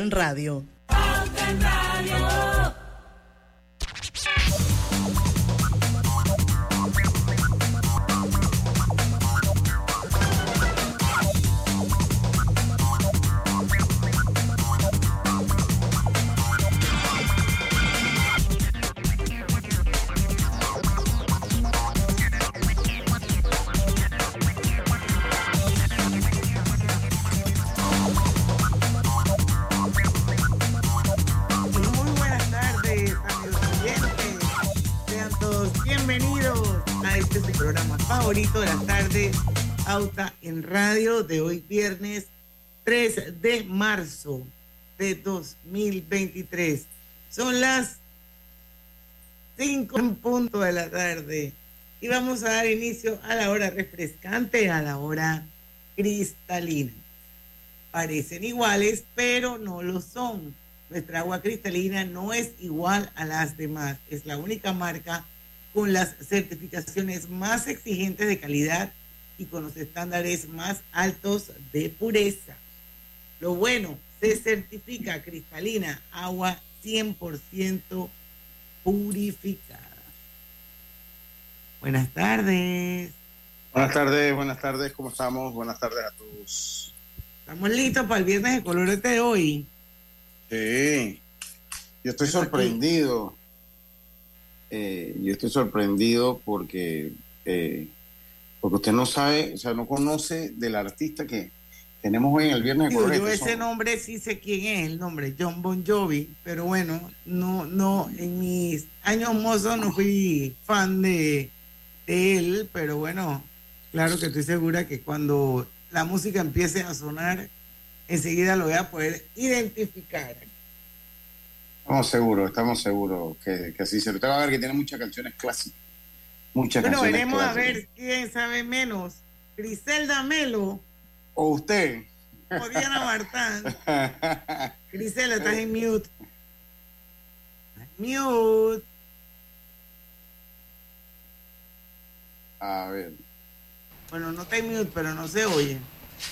en Radio. Radio, de hoy viernes 3 de marzo de 2023. Son las 5 en punto de la tarde y vamos a dar inicio a la hora refrescante, a la hora cristalina. Parecen iguales, pero no lo son. Nuestra agua cristalina no es igual a las demás. Es la única marca con las certificaciones más exigentes de calidad y con los estándares más altos de pureza. Lo bueno, se certifica cristalina, agua 100% purificada. Buenas tardes. Buenas tardes, buenas tardes, ¿cómo estamos? Buenas tardes a todos. Estamos listos para el viernes de colorete de hoy. Sí, yo estoy sorprendido. Eh, yo estoy sorprendido porque, eh, porque usted no sabe, o sea, no conoce del artista que tenemos hoy en el viernes de yo ese Son- nombre sí sé quién es el nombre, John Bon Jovi, pero bueno, no, no, en mis años mozos no fui fan de, de él, pero bueno, claro que estoy segura que cuando la música empiece a sonar, enseguida lo voy a poder identificar. Estamos seguros, estamos seguros que, que así se Usted va a ver que tiene muchas canciones clásicas. Muchas Bueno, canciones veremos a ver quién sabe menos, Griselda Melo O usted. o Diana Martán. Griselda, estás en mute. Mute. a ver. Bueno, no está en mute, pero no se oye.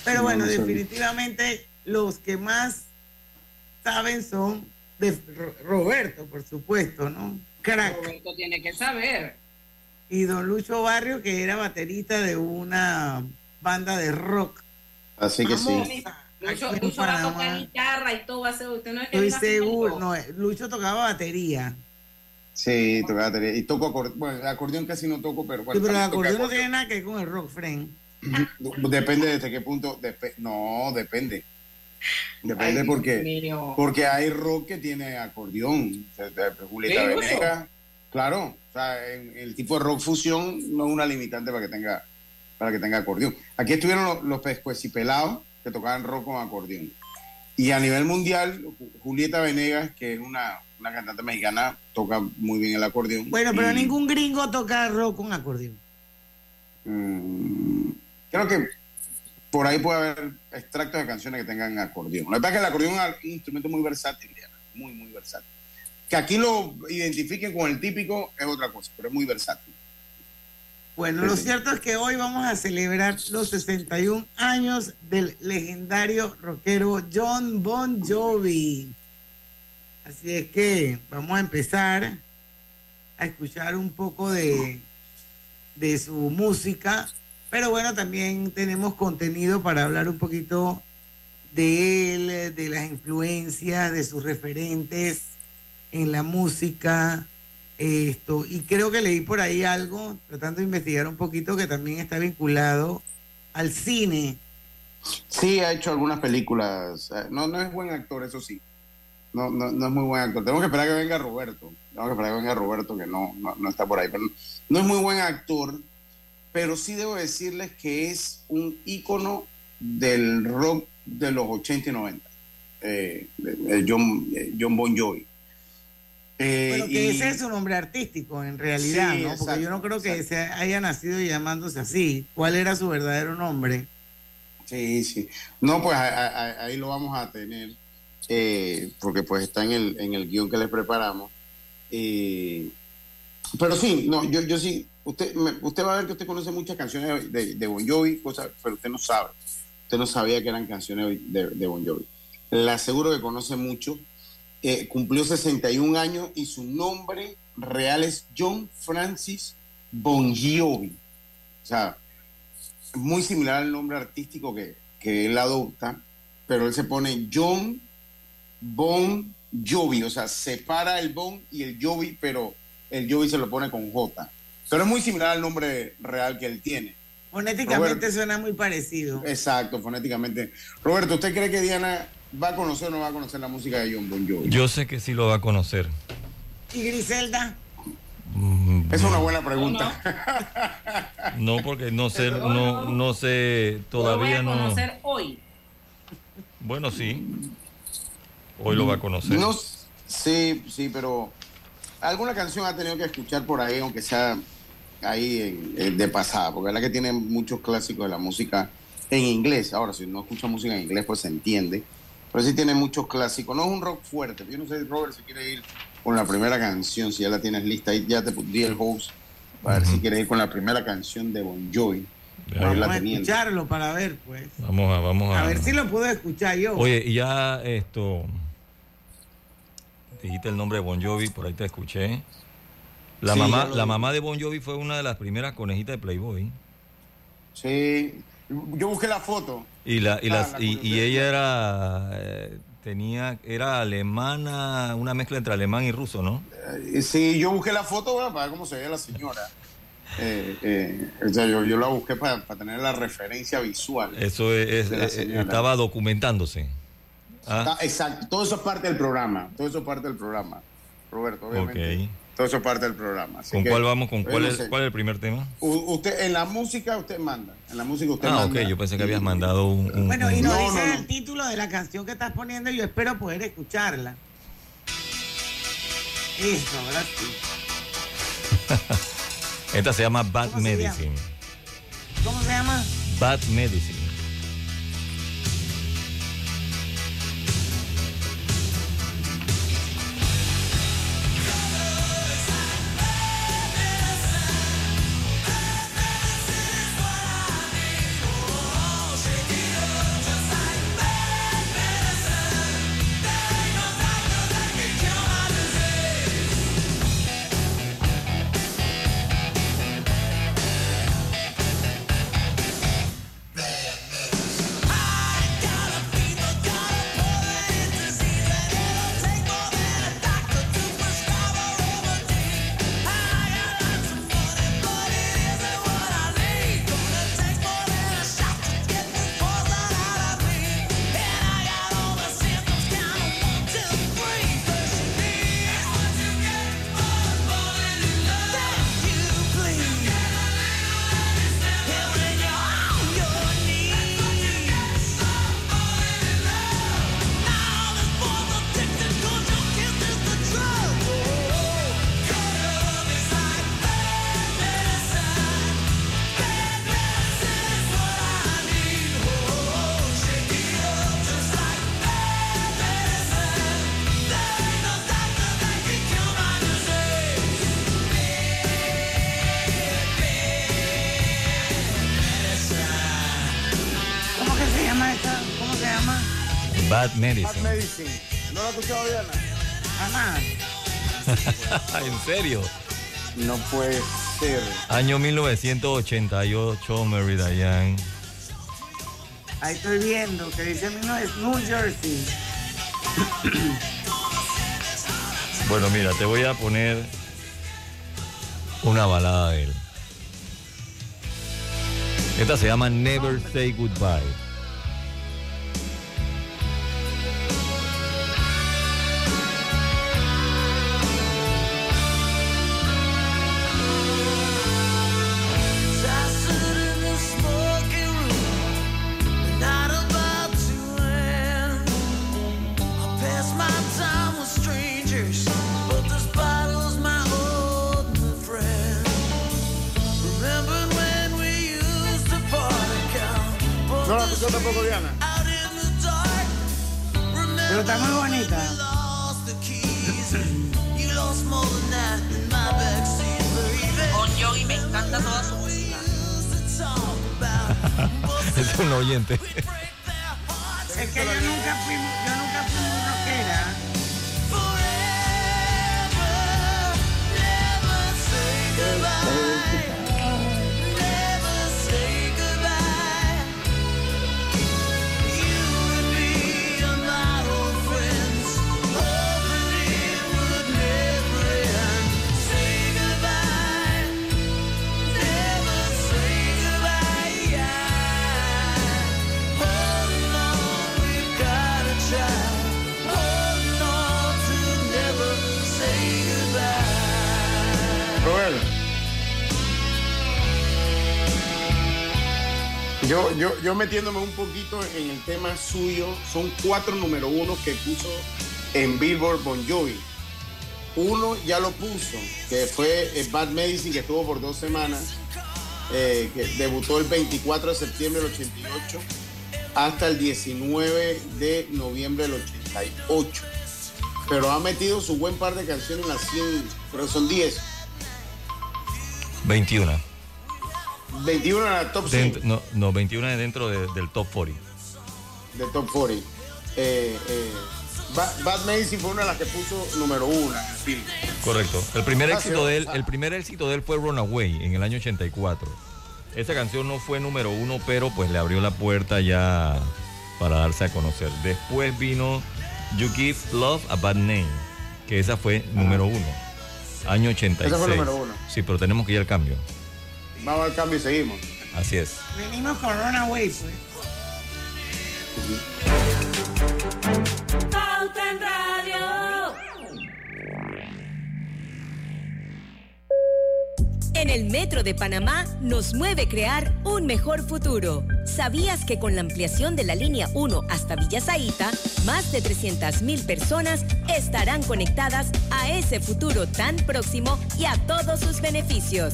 Pero No, bueno, no se oye. definitivamente los que más saben son de Ro- Roberto, por supuesto, ¿no? Crack. Roberto tiene que saber. Y don Lucho Barrio, que era baterista de una banda de rock. Así que sí. Lucho, Lucho va a tocar Panamá. guitarra y todo va a ser. Usted no es que Estoy seguro. No, eh, Lucho tocaba batería. Sí, toca batería. Y toco acordeón. Bueno, el acordeón casi no toco, pero bueno. Sí, pero el acordeón no tiene nada que ver con el rock, friend. Depende desde qué punto. no, depende. Depende Ay, porque, mío. porque hay rock que tiene acordeón. Julieta Venegas. Claro. Sea, el tipo de rock fusión no es una limitante para que tenga para que tenga acordeón. Aquí estuvieron los, los pescuecipelados que tocaban rock con acordeón. Y a nivel mundial, Ju- Julieta Venegas, que es una, una cantante mexicana, toca muy bien el acordeón. Bueno, pero Y- ningún gringo toca rock con acordeón. Mm, creo que por ahí puede haber extractos de canciones que tengan acordeón. La verdad es que el acordeón es un instrumento muy versátil, Diana, muy, muy versátil. Que aquí lo identifiquen con el típico es otra cosa, pero es muy versátil. Bueno, lo cierto es que hoy vamos a celebrar los 61 años del legendario rockero John Bon Jovi. Así es que vamos a empezar a escuchar un poco de, de su música, pero bueno, también tenemos contenido para hablar un poquito de él, de las influencias, de sus referentes en la música, esto, y creo que leí por ahí algo, tratando de investigar un poquito, que también está vinculado al cine. Sí, ha hecho algunas películas. Eh, No, no es buen actor, eso sí. No, no, no es muy buen actor. Tenemos que esperar que venga Roberto. Tenemos que esperar que venga Roberto, que no, no, no está por ahí. No, es muy buen actor, pero sí debo decirles que es un ícono del rock de los 80 y 90. Eh, eh, John, eh, John Bon Jovi. Eh, Bueno, que y- ese es su nombre artístico, en realidad, Sí, ¿no? Porque exacto, yo no creo que exacto. se haya nacido llamándose así. ¿Cuál era su verdadero nombre? Sí, sí. No, pues ahí lo vamos a tener, eh, porque pues está en el, en el guion que les preparamos. Eh, pero sí, no, yo, yo sí, usted, me- usted va a ver que usted conoce muchas canciones de, de Bon Jovi, cosas, pero usted no sabe. Usted no sabía que eran canciones de, de Bon Jovi. la aseguro que conoce mucho. Eh, cumplió 61 años y su nombre real es John Francis Bon Jovi. O sea, muy similar al nombre artístico que, que él adopta, pero él se pone John Bon Jovi, o sea, separa el Bon y el Jovi, pero el Jovi se lo pone con J. Pero es muy similar al nombre real que él tiene. Fonéticamente suena muy parecido. Exacto, fonéticamente. Roberto, ¿usted cree que Diana va a conocer o no va a conocer la música de John Bon Jovi? Yo sé que sí lo va a conocer. ¿Y Griselda? Mm, Esa es una buena pregunta. No, porque no sé, no, no. no sé, todavía Lo voy a no. conocer hoy. Bueno, sí. Hoy lo va a conocer. No, sí, sí, pero alguna canción ha tenido que escuchar por ahí, aunque sea ahí en- en- de pasada, porque es la que tiene muchos clásicos de la música en inglés. Ahora, si no escucha música en inglés, pues se entiende. Pero sí tiene muchos clásicos. No es un rock fuerte. Yo no sé, Robert, si quiere ir con la primera canción, si ya la tienes lista. Ahí ya te di el host para ver si quieres ir con la primera canción de Bon Jovi. Vamos a escucharlo para ver, pues. Vamos a, vamos a. A ver si lo puedo escuchar yo. Oye, y ya esto. Dijiste el nombre de Bon Jovi, por ahí te escuché. La Sí, mamá, la vi. mamá de Bon Jovi fue una de las primeras conejitas de Playboy. Sí. Yo busqué la foto. Y la, y Ah, las, la y, y ella era eh, tenía, era alemana, una mezcla entre alemán y ruso, ¿no? Eh, Sí, yo busqué la foto bueno, para ver cómo se veía la señora. Eh, eh, o sea, yo, yo la busqué para, para tener la referencia visual. Eso es, es- estaba documentándose. Ah, exacto, todo eso es parte del programa. Todo eso es parte del programa. Roberto, obviamente. Ok. Todo eso es parte del programa. Así ¿Con que, cuál vamos? ¿Con cuál, no es, cuál es el primer tema? U- usted, en la música usted manda. En la música usted Ah, manda. ok, yo pensé que habías mandado un... un- Bueno, y nos No, dices no, no. el título de la canción que estás poniendo y yo espero poder escucharla. Eso, ahora sí. Esta se llama Bad ¿Cómo se Medicine. ¿Cómo se llama? Bad Medicine. Bad Bad Medicine. ¿No la ha escuchado Diana? Jamás. ¿En serio? No puede ser. Año 1988, Mary Diane. Ahí estoy viendo que dice no es New Jersey. Bueno, mira, te voy a poner una balada de él. Esta se llama Never Say Goodbye. Es un oyente. Que yo nunca fui Yo, yo, yo metiéndome un poquito en el tema suyo, son cuatro número uno que puso en Billboard Bon Jovi. Uno ya lo puso, que fue eh, Bad Medicine, que estuvo por dos semanas, eh, que debutó el 24 de septiembre del 88 hasta el 19 de noviembre del 88. Pero ha metido su buen par de canciones en las 100, pero son 10. 21. 21 en la top 100 Dent- no, no, 21 es dentro de- del top 40. de top 40. Eh, eh, Bad, Bad Medicine fue una de las que puso número uno en el film. Correcto. El primer éxito de él, el primer éxito de él fue Runaway en el año 84. Esa canción no fue número uno, pero pues le abrió la puerta ya para darse a conocer. Después vino You Give Love a Bad Name, que esa fue número uno, año 86. Ah. Esa fue número uno. Sí, pero tenemos que ir al cambio. Vamos al cambio y seguimos. Así es. Venimos con Runaway, pues. Pauta en Radio. En el Metro de Panamá nos mueve crear un mejor futuro. ¿Sabías que con la ampliación de la línea 1 hasta Villa Zaita, más de 300.000 personas estarán conectadas a ese futuro tan próximo y a todos sus beneficios?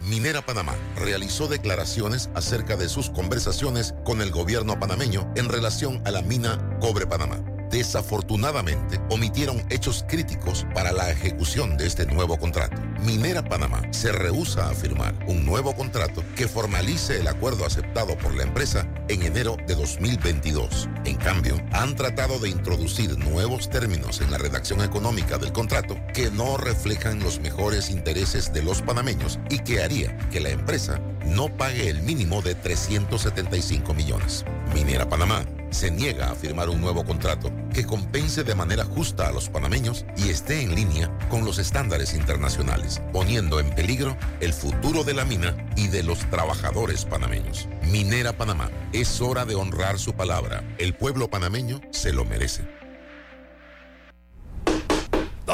Minera Panamá realizó declaraciones acerca de sus conversaciones con el gobierno panameño en relación a la mina Cobre Panamá. Desafortunadamente, omitieron hechos críticos para la ejecución de este nuevo contrato. Minera Panamá se rehúsa a firmar un nuevo contrato que formalice el acuerdo aceptado por la empresa en enero de 2022. En cambio, han tratado de introducir nuevos términos en la redacción económica del contrato que no reflejan los mejores intereses de los panameños y que haría que la empresa no pague el mínimo de 375 millones. Minera Panamá se niega a firmar un nuevo contrato que compense de manera justa a los panameños y esté en línea con los estándares internacionales, poniendo en peligro el futuro de la mina y de los trabajadores panameños. Minera Panamá, es hora de honrar su palabra. El pueblo panameño se lo merece.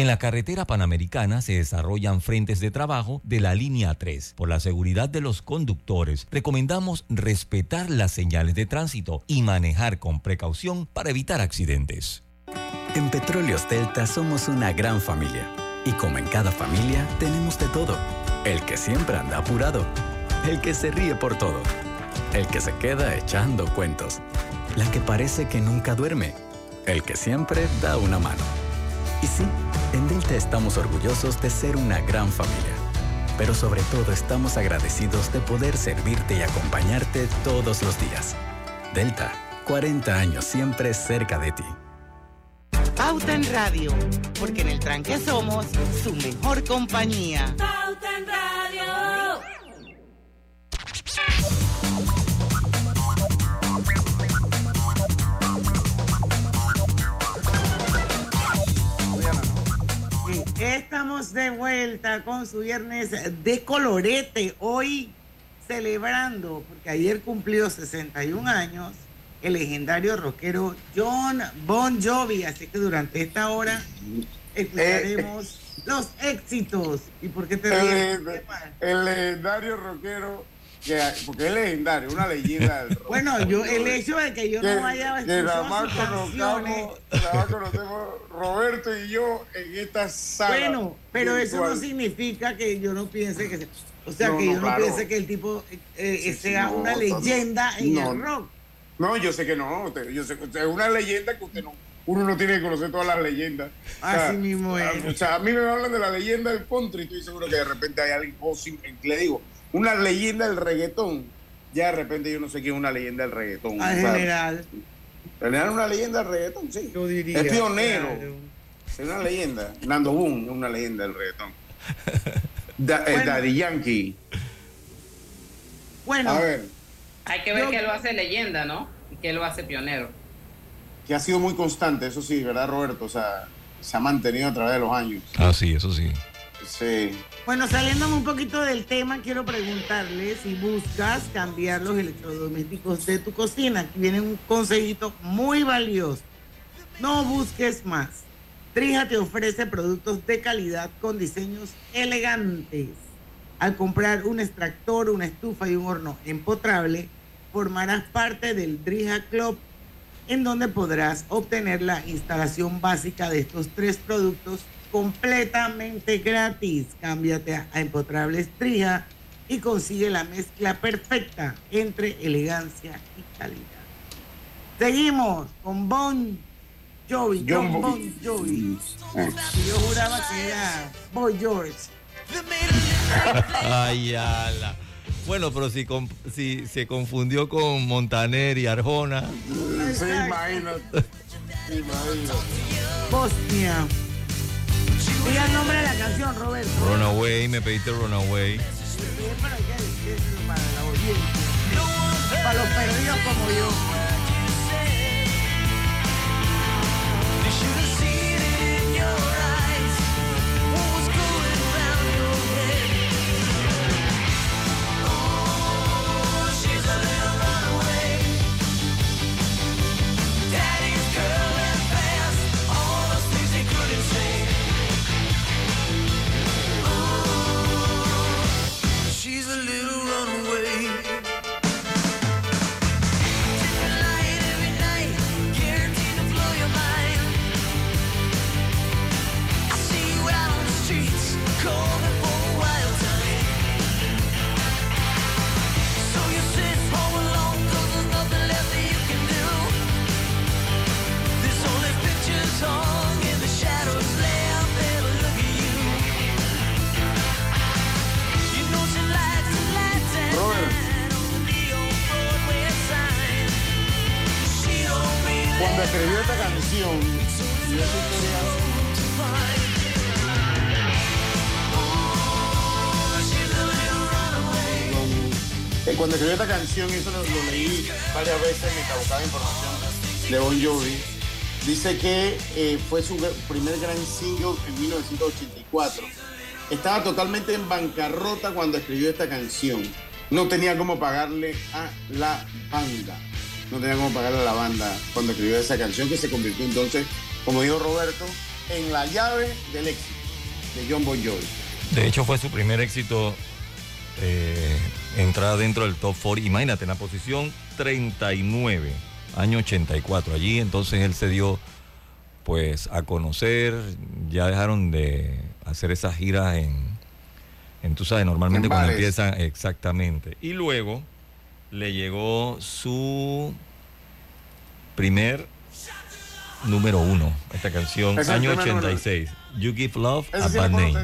En la carretera panamericana se desarrollan frentes de trabajo de la línea 3. Por la seguridad de los conductores, recomendamos respetar las señales de tránsito y manejar con precaución para evitar accidentes. En Petróleos Delta somos una gran familia. Y como en cada familia, tenemos de todo. El que siempre anda apurado. El que se ríe por todo. El que se queda echando cuentos. La que parece que nunca duerme. El que siempre da una mano. Y sí, en Delta estamos orgullosos de ser una gran familia. Pero sobre todo estamos agradecidos de poder servirte y acompañarte todos los días. Delta, 40 años siempre cerca de ti. Pauta en Radio, porque en el tranque somos su mejor compañía. Pauta en Radio. Estamos de vuelta con su viernes de colorete. Hoy celebrando, porque ayer cumplió 61 años, el legendario rockero John Bon Jovi. Así que durante esta hora escucharemos los éxitos. ¿Y por qué te? El, el legendario rockero, que, porque es legendario, una leyenda del rock. Bueno, yo, el hecho de que yo Que- no haya que nada más conozcamos, conocemos Roberto y yo en esta sala. Bueno, pero eso no significa que yo no piense que... O sea, No, que no, yo no piense que el tipo eh, eh, sí, sea no, una leyenda en el rock. No, yo sé que no. Yo sé, es una leyenda que usted no. Uno no tiene que conocer todas las leyendas. Así mismo es. a- O sea, a mí me hablan de la leyenda del country y estoy seguro que de repente hay alguien, o le digo, una leyenda del reggaetón. Ya de repente yo no sé quién es una leyenda del reggaetón. Sea, general. ¿General es una leyenda del reggaetón? Sí. Yo diría. Es pionero. claro. Es una leyenda. Nando Boom es una leyenda del reggaetón. Da- eh, Bueno. Daddy Yankee. Bueno, A ver, Hay que ver Yo- qué lo hace leyenda, ¿no? Y qué lo hace pionero. que ha sido muy constante, eso sí, ¿verdad, Roberto? O sea, se ha mantenido a través de los años. Ah, sí, eso sí. Sí. Bueno, saliéndome un poquito del tema, quiero preguntarle si buscas cambiar los electrodomésticos de tu cocina. Aquí viene un consejito muy valioso. No busques más. Trija te ofrece productos de calidad con diseños elegantes. Al comprar un extractor, una estufa y un horno empotrable, formarás parte del Drija Club, en donde podrás obtener la instalación básica de estos tres productos completamente gratis. Cámbiate a Empotrables Trija y consigue la mezcla perfecta entre elegancia y calidad. Seguimos con Bon Jovi, John Bon- Bon Jovi. Yo juraba que era Boy George. Ay, ala. Bueno, pero si, si se confundió con Montaner y Arjona. Sí, imagínate. Imagínate. Bosnia. Diga el nombre de la canción, Roberto. Runaway, me pediste Runaway. Que la audiencia. Para los perdidos como yo. Escribió esta canción, eh, cuando escribió esta canción, eso lo, leí varias veces buscada de información de Bon Jovi, dice que eh, fue su primer gran single en 1984. Estaba totalmente en bancarrota cuando escribió esta canción. No tenía cómo pagarle a la banda. No tenía cómo pagarle a la banda cuando escribió esa canción que se convirtió entonces, como dijo Roberto, en la llave del éxito de John Bon Jovi. De hecho, fue su primer éxito eh, entrar dentro del top 40. Imagínate, en la posición 39, año 84. Allí entonces él se dio pues a conocer, ya dejaron de hacer esas giras en, en tú sabes, normalmente En cuando empiezan, exactamente. Y luego le llegó su primer número uno, esta canción, es año primer número. 86. You Give Love a sí Bad Name.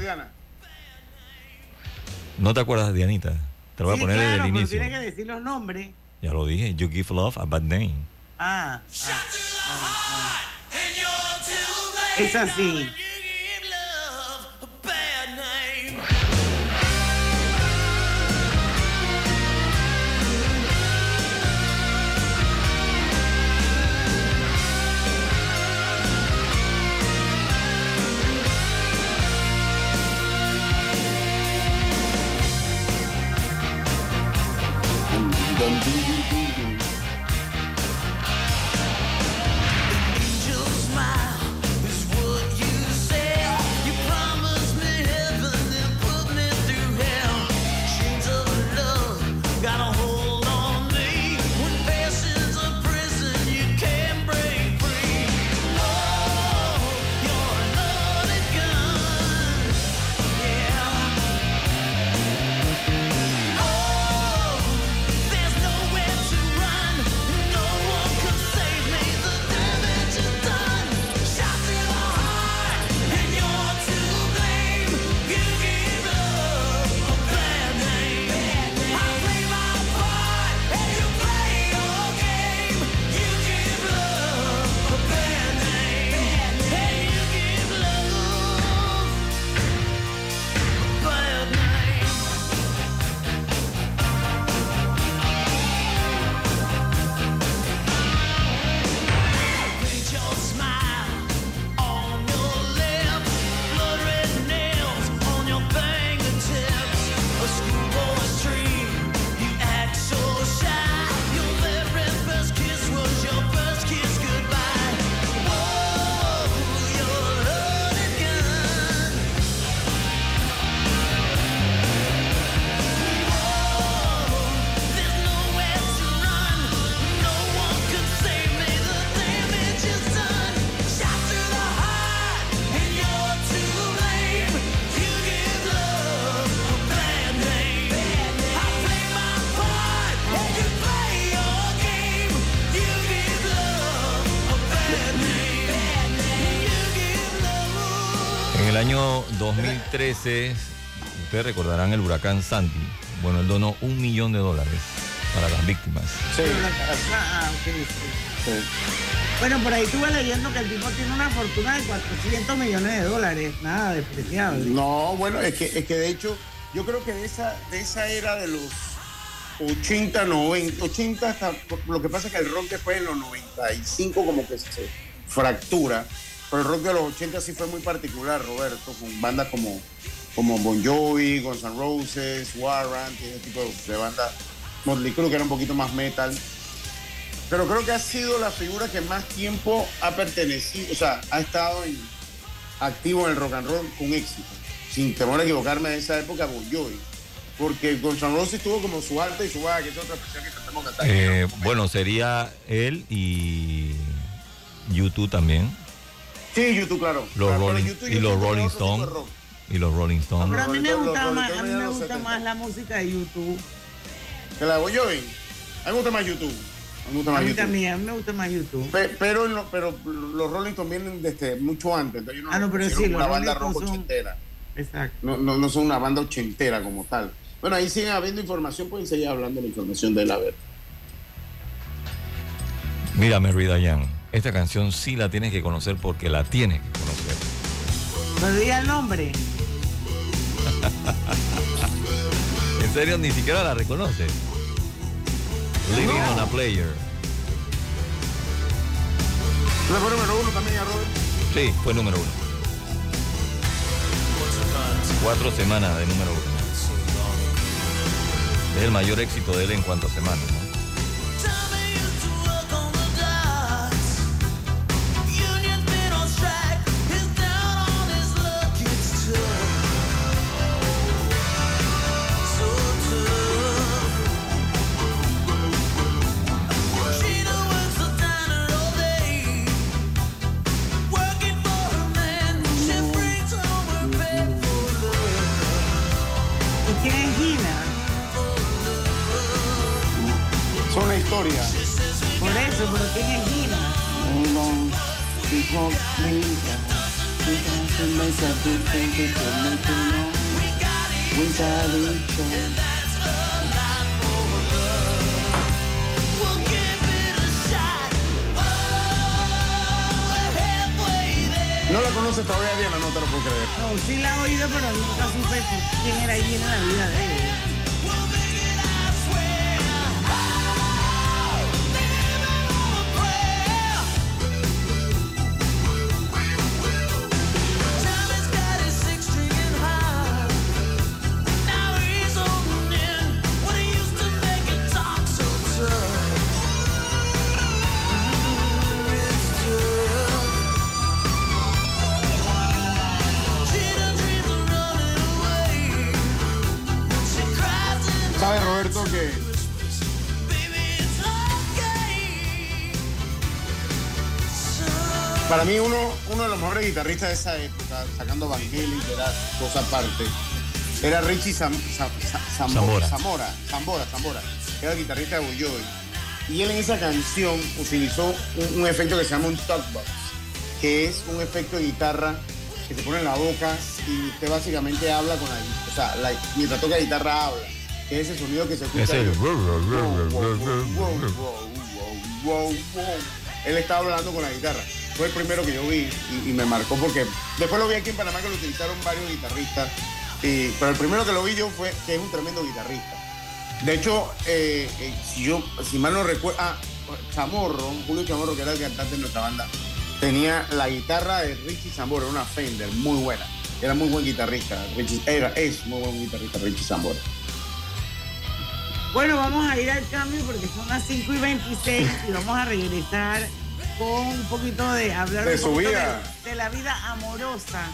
¿No te acuerdas, Dianita? Te lo voy Sí, a poner claro, desde el inicio. Tienes que decir los nombres. Ya lo dije, You Give Love a Bad Name. Ah. ah, ah, ah. Es así. 2013, ustedes recordarán el huracán Sandy. Bueno, él donó un millón de dólares para las víctimas. Sí. Ah, sí. Bueno, por ahí estuve leyendo que el tipo tiene una fortuna de 400 millones de dólares. Nada despreciable. No, bueno, es que, es que de hecho, yo creo que de esa, de esa era de los 80, 90, 80 hasta, lo que pasa es que el rock después en los 95 como que se fractura, pero el rock de los 80 sí fue muy particular, Roberto, con bandas como, como Bon Jovi, Guns N' Roses, Warrant, ese tipo de, bandas, Motley Crue que era un poquito más metal, pero creo que ha sido la figura que más tiempo ha pertenecido, o sea, ha estado en, activo en el rock and roll con éxito. Sin temor a equivocarme de esa época, Bon Jovi. Porque N' Roses tuvo como su alta y su baja, que es otra expresión que tratamos de cantar. Eh, bueno, sería él y YouTube también. Sí, YouTube, claro. Los Claro, Rolling, YouTube y yo los Rolling Stones. Y los Rolling Stones. Pero a mí me gusta los- más, los a mí me gusta 70. más la música de YouTube. ¿Que la de Bon Jovi? A mí me gusta más YouTube. A mí me gusta A mí YouTube. también, a mí me gusta más YouTube. Pe- Pero, no- pero los Rolling Stones vienen desde mucho antes. Entonces yo no Ah, no, pero sí, una los banda rock son- ochentera. Exacto. No, no, no son una banda ochentera como tal. Bueno, ahí siguen habiendo información, pueden seguir hablando de la información de la ver. Mira, Mary Dayan, esta canción sí la tienes que conocer porque la tienes que conocer. No diga el nombre. En serio, ni siquiera la reconoces. Living on a Player. ¿No fue número uno también, Robert? Sí, fue número uno. Cuatro semanas de número uno. Es el mayor éxito de él en cuanto a semanas. ¿no? Por eso, pero ¿quién es Gina? ¿No la conoces todavía, Diana? No te lo puedo creer. No, sí la he oído, pero nunca supe quién era Gina en la vida de ella. Mí uno, uno de los mejores guitarristas de esa época, sacando Vangelis, que era cosa aparte, era Richie Sam- Sam- Sam-. Zamora, Zambora, Zambora, que era el guitarrista de Jovi. Y él en esa canción utilizó un, un efecto que se llama un talkbox, que es un efecto de guitarra que se pone en la boca y usted básicamente habla con la o sea, la- mientras toca guitarra habla, que es ese sonido que se escucha. Él estaba hablando con la guitarra. Fue el primero que yo vi y, me marcó porque después lo vi aquí en Panamá que lo utilizaron varios guitarristas. y- pero el primero que lo vi yo fue que es un tremendo guitarrista. De hecho, eh, eh, si yo, si mal no recuerdo, ah, Chamorro, Julio Chamorro, que era el cantante de nuestra banda, tenía la guitarra de Richie Zambora, una Fender muy buena. Era muy buen guitarrista. Richie, era, es muy buen guitarrista Richie Zambora. Bueno, vamos a ir al cambio porque son las 5 y 26 y vamos a regresar con un poquito de hablar De un su vida. De, de la vida amorosa.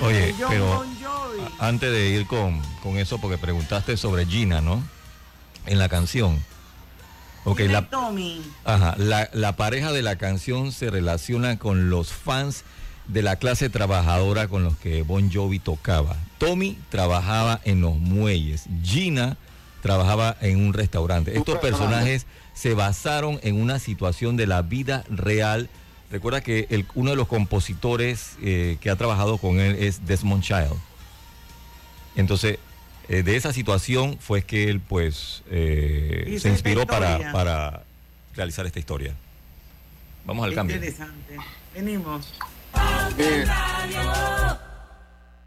Oye, de John pero Bon Jovi. a- antes de ir con, con eso, porque preguntaste sobre Gina, ¿no? En la canción. Ok, la, Tommy. Ajá, la, la pareja de la canción se relaciona con los fans de la clase trabajadora con los que Bon Jovi tocaba. Tommy trabajaba en los muelles, Gina trabajaba en un restaurante. Estos personajes se basaron en una situación de la vida real. Recuerda que el- uno de los compositores eh, que ha trabajado con él es Desmond Child. Entonces, eh, de esa situación fue que él pues eh, se inspiró para, para realizar esta historia. Vamos al Qué cambio. Interesante. Venimos.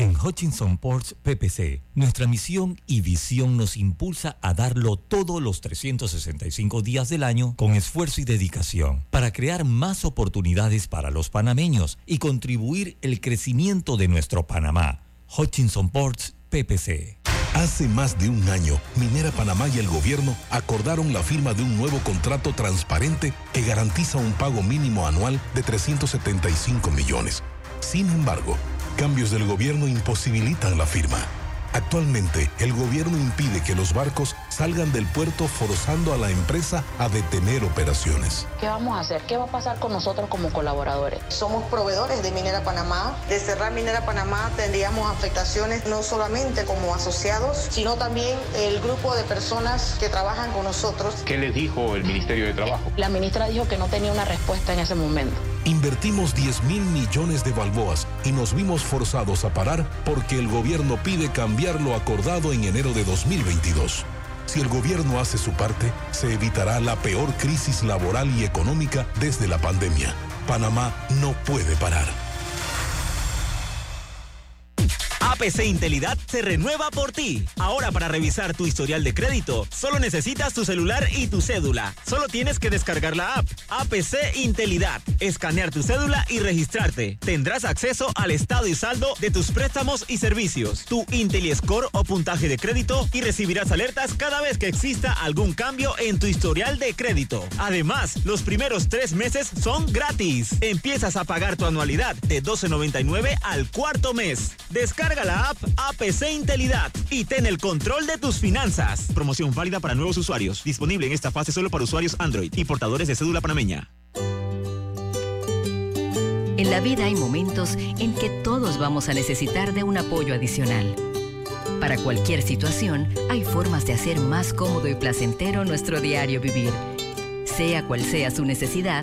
En Hutchinson Ports PPC, nuestra misión y visión nos impulsa a darlo todos los 365 días del año con esfuerzo y dedicación para crear más oportunidades para los panameños y contribuir el crecimiento de nuestro Panamá. Hutchinson Ports PPC. Hace más de un año, Minera Panamá y el gobierno acordaron la firma de un nuevo contrato transparente que garantiza un pago mínimo anual de 375 millones. Sin embargo, cambios del gobierno imposibilitan la firma. Actualmente, el gobierno impide que los barcos salgan del puerto forzando a la empresa a detener operaciones. ¿Qué vamos a hacer? ¿Qué va a pasar con nosotros como colaboradores? Somos proveedores de Minera Panamá. De cerrar Minera Panamá tendríamos afectaciones no solamente como asociados, sino también el grupo de personas que trabajan con nosotros. ¿Qué les dijo el Ministerio de Trabajo? La ministra dijo que no tenía una respuesta en ese momento. Invertimos 10 mil millones de balboas y nos vimos forzados a parar porque el gobierno pide cambiar lo acordado en enero de 2022. Si el gobierno hace su parte, se evitará la peor crisis laboral y económica desde la pandemia. Panamá no puede parar. APC Intelidad se renueva por ti. Ahora para revisar tu historial de crédito, solo necesitas tu celular y tu cédula. Solo tienes que descargar la app APC Intelidad, escanear tu cédula y registrarte. Tendrás acceso al estado y saldo de tus préstamos y servicios, tu IntelliScore o puntaje de crédito y recibirás alertas cada vez que exista algún cambio en tu historial de crédito. Además, los primeros tres meses son gratis. Empiezas a pagar tu anualidad de 12.99 al cuarto mes. Descarga la la app APC Intelidad y ten el control de tus finanzas. Promoción válida para nuevos usuarios. Disponible en esta fase solo para usuarios Android y portadores de cédula panameña. En la vida hay momentos en que todos vamos a necesitar de un apoyo adicional. Para cualquier situación, hay formas de hacer más cómodo y placentero nuestro diario vivir. Sea cual sea su necesidad,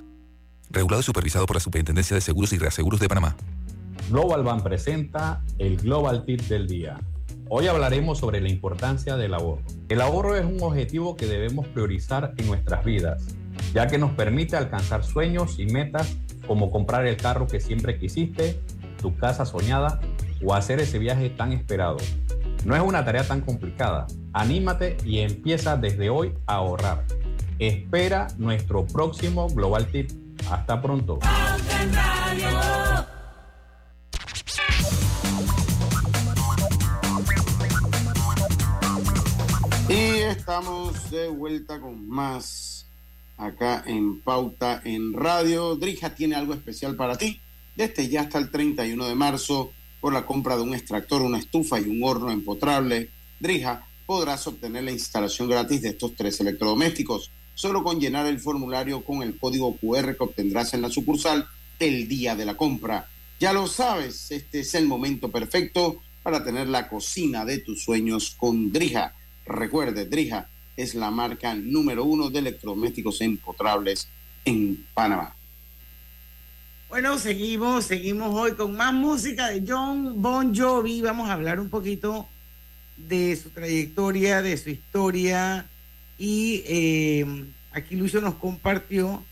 Regulado y supervisado por la Superintendencia de Seguros y Reaseguros de Panamá. Global Bank presenta el Global Tip del Día. Hoy hablaremos sobre la importancia del ahorro. El ahorro es un objetivo que debemos priorizar en nuestras vidas, ya que nos permite alcanzar sueños y metas como comprar el carro que siempre quisiste, tu casa soñada o hacer ese viaje tan esperado. No es una tarea tan complicada. Anímate y empieza desde hoy a ahorrar. Espera nuestro próximo Global Tip. Hasta pronto. Y estamos de vuelta con más acá en Pauta en Radio. Drija tiene algo especial para ti. Desde ya hasta el 31 de marzo, por la compra de un extractor, una estufa y un horno empotrable, Drija podrás obtener la instalación gratis de estos tres electrodomésticos, solo con llenar el formulario con el código QR que obtendrás en la sucursal el día de la compra. Ya lo sabes, este es el momento perfecto para tener la cocina de tus sueños con Drija. Recuerde, Drija es la marca número uno de electrodomésticos empotrables en Panamá. Bueno, seguimos, seguimos hoy con más música de John Bon Jovi. Vamos a hablar un poquito de su trayectoria, de su historia. Y eh, aquí Lucio nos compartió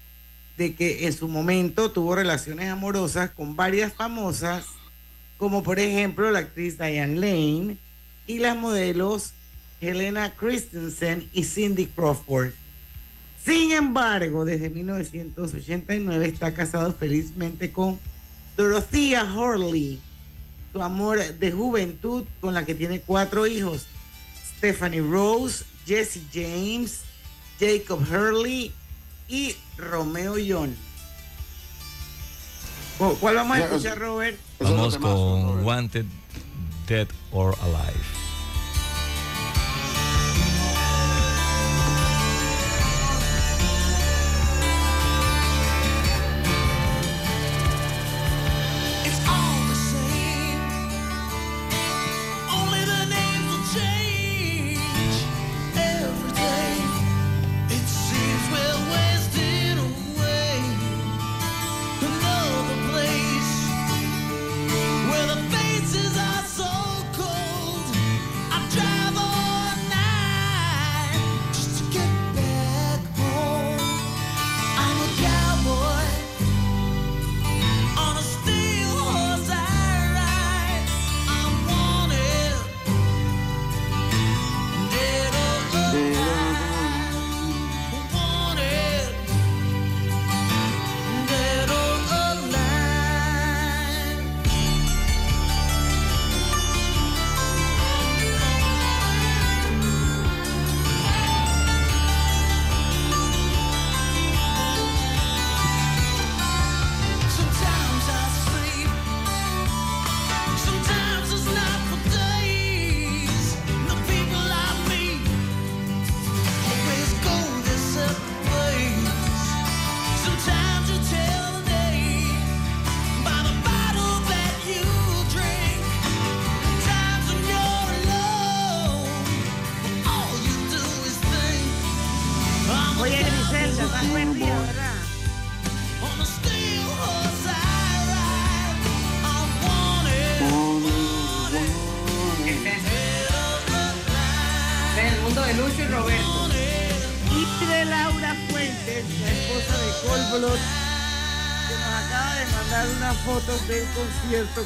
de que en su momento tuvo relaciones amorosas con varias famosas, como por ejemplo la actriz Diane Lane y las modelos Helena Christensen y Cindy Crawford. Sin embargo, desde 1989 está casado felizmente con Dorothea Hurley, su amor de juventud con la que tiene cuatro hijos, Stephanie Rose, Jesse James, Jacob Hurley y Romeo John. ¿Cu- ¿Cuál vamos a escuchar, Robert? Vamos con Wanted, Dead or Alive.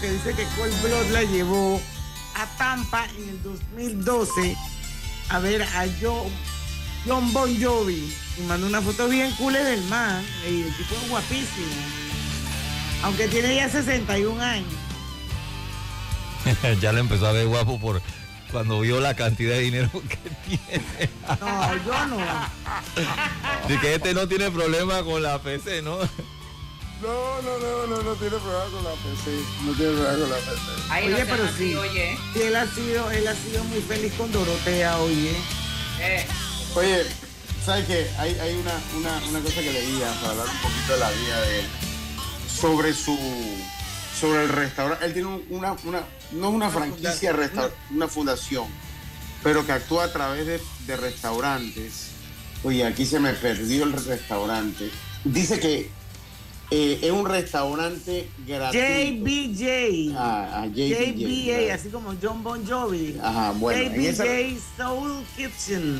Que dice que Cole Blood la llevó a Tampa en el 2012 a ver a John, John Bon Jovi. Y mandó una foto bien cool del man. Y el tipo es guapísimo. Aunque tiene ya 61 años. ya le empezó a ver guapo por cuando vio la cantidad de dinero que tiene. No, yo no. De que este no tiene problema con la PC, ¿no? No, no, no, no, no tiene problema con la PC. No tiene problema con la PC. Ahí oye, no pero así, sí. oye. Él ha sido, él ha sido muy feliz con Dorotea, oye. Eh, Oye, ¿sabes qué? Hay, hay una, una, una cosa que leía para hablar un poquito de la vida de él. Sobre su. Sobre el restaurante. Él tiene un- una, una. No es una franquicia, resta- una fundación. Pero que actúa a través de, de restaurantes. Oye, aquí se me perdió el restaurante. Dice que eh, es un restaurante gratuito. JBJ. Ah, ah, JBJ, así como John Bon Jovi. Ajá, bueno, en JBJ esa- Soul Kitchen.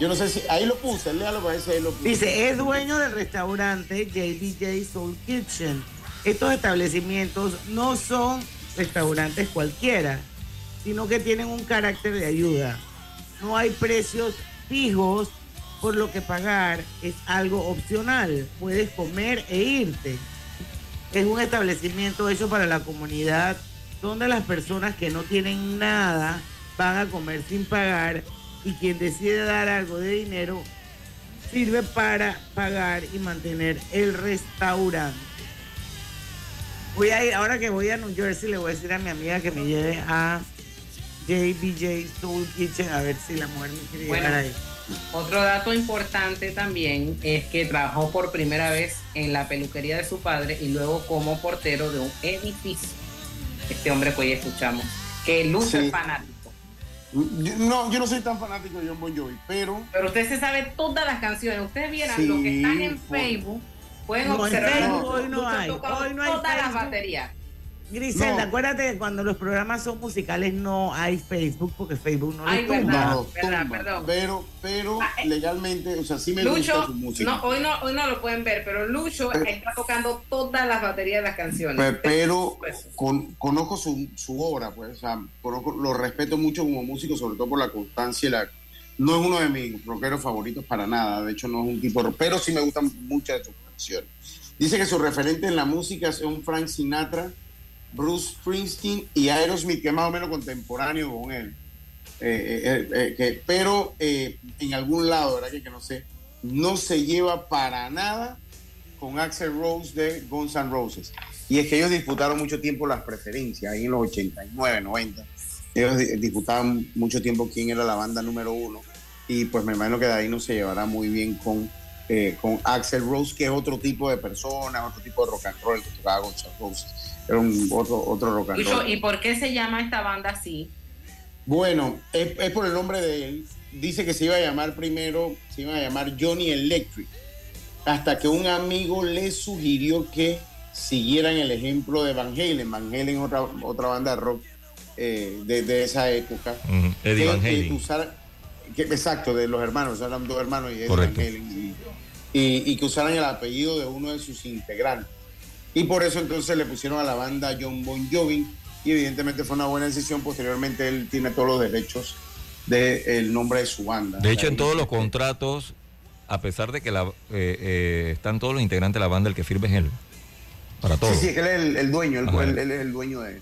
Yo no sé si. Ahí lo puse, léalo para si ahí lo puse. Dice, es dueño del restaurante JBJ Soul Kitchen. Estos establecimientos no son restaurantes cualquiera, sino que tienen un carácter de ayuda. No hay precios fijos, por lo que pagar es algo opcional. Puedes comer e irte. Es un establecimiento hecho para la comunidad donde las personas que no tienen nada van a comer sin pagar y quien decide dar algo de dinero sirve para pagar y mantener el restaurante. Voy a ir, ahora que voy a New Jersey, le voy a decir a mi amiga que me lleve a JBJ Soul Kitchen a ver si la mujer me quiere Bueno. llevar ahí. Otro dato importante también es que trabajó por primera vez en la peluquería de su padre y luego como portero de un edificio. Este hombre que hoy escuchamos, que luce Sí. fanático. Yo- no, yo no soy tan fanático de John Bon Jovi, pero. Pero usted se sabe todas las canciones. Ustedes vieran Sí, lo que están en por- Facebook. Pueden No, observar. Hoy no hay, hoy no hay todas las baterías. Griselda, No. acuérdate que cuando los programas son musicales no hay Facebook porque Facebook no Ay, lo tumba. verdad. No, Verdad, tumba. perdón. Pero, pero Ah, eh. legalmente, o sea, sí me gusta Lucho, su música. no, hoy, no, hoy no lo pueden ver, pero Lucho Pero- está tocando todas las baterías de las canciones. Pe- pero Pues, con- conozco su, su obra, pues, o sea, conozco- lo respeto mucho como músico, sobre todo por la constancia y la... No es uno de mis rockeros favoritos para nada, de hecho no es un tipo de rock, pero sí me gustan muchas de sus canciones. Dice que su referente en la música es un Frank Sinatra, Bruce Springsteen y Aerosmith, que es más o menos contemporáneo con él. Eh, eh, eh, pero en algún lado, ¿verdad? Que, no sé, no se lleva para nada con Axel Rose de Guns N' Roses. Y es que ellos disputaron mucho tiempo las preferencias, ahí en los 89, 90. Ellos di- disputaban mucho tiempo quién era la banda número uno. Y pues me imagino que de ahí no se llevará muy bien con, eh, con Axel Rose, que es otro tipo de persona, otro tipo de rock and roll que tocaba Guns N' Roses. Era un otro, otro rock and Lucho, roll. ¿y por qué se llama esta banda así? Bueno, es, es por el nombre de él. Dice que se iba a llamar primero, se iba a llamar Johnny Electric, hasta que un amigo le sugirió que siguieran el ejemplo de Van Halen. Van Halen es otra, otra banda de rock eh, de, de esa época. Eddie que- Van que Halen. usara- que- exacto, de los hermanos, eran dos hermanos y Eddie Correcto. Van Halen. Y, y- y que usaran el apellido de uno de sus integrantes. Y por eso entonces le pusieron a la banda John Bon Jovi y evidentemente fue una buena decisión. Posteriormente él tiene todos los derechos del nombre de su banda. De hecho, en todos los contratos, a pesar de que la, eh, eh, están todos los integrantes de la banda, el que firme es él. Para todos. Sí, sí, es que él es el, el dueño, él, es el dueño de,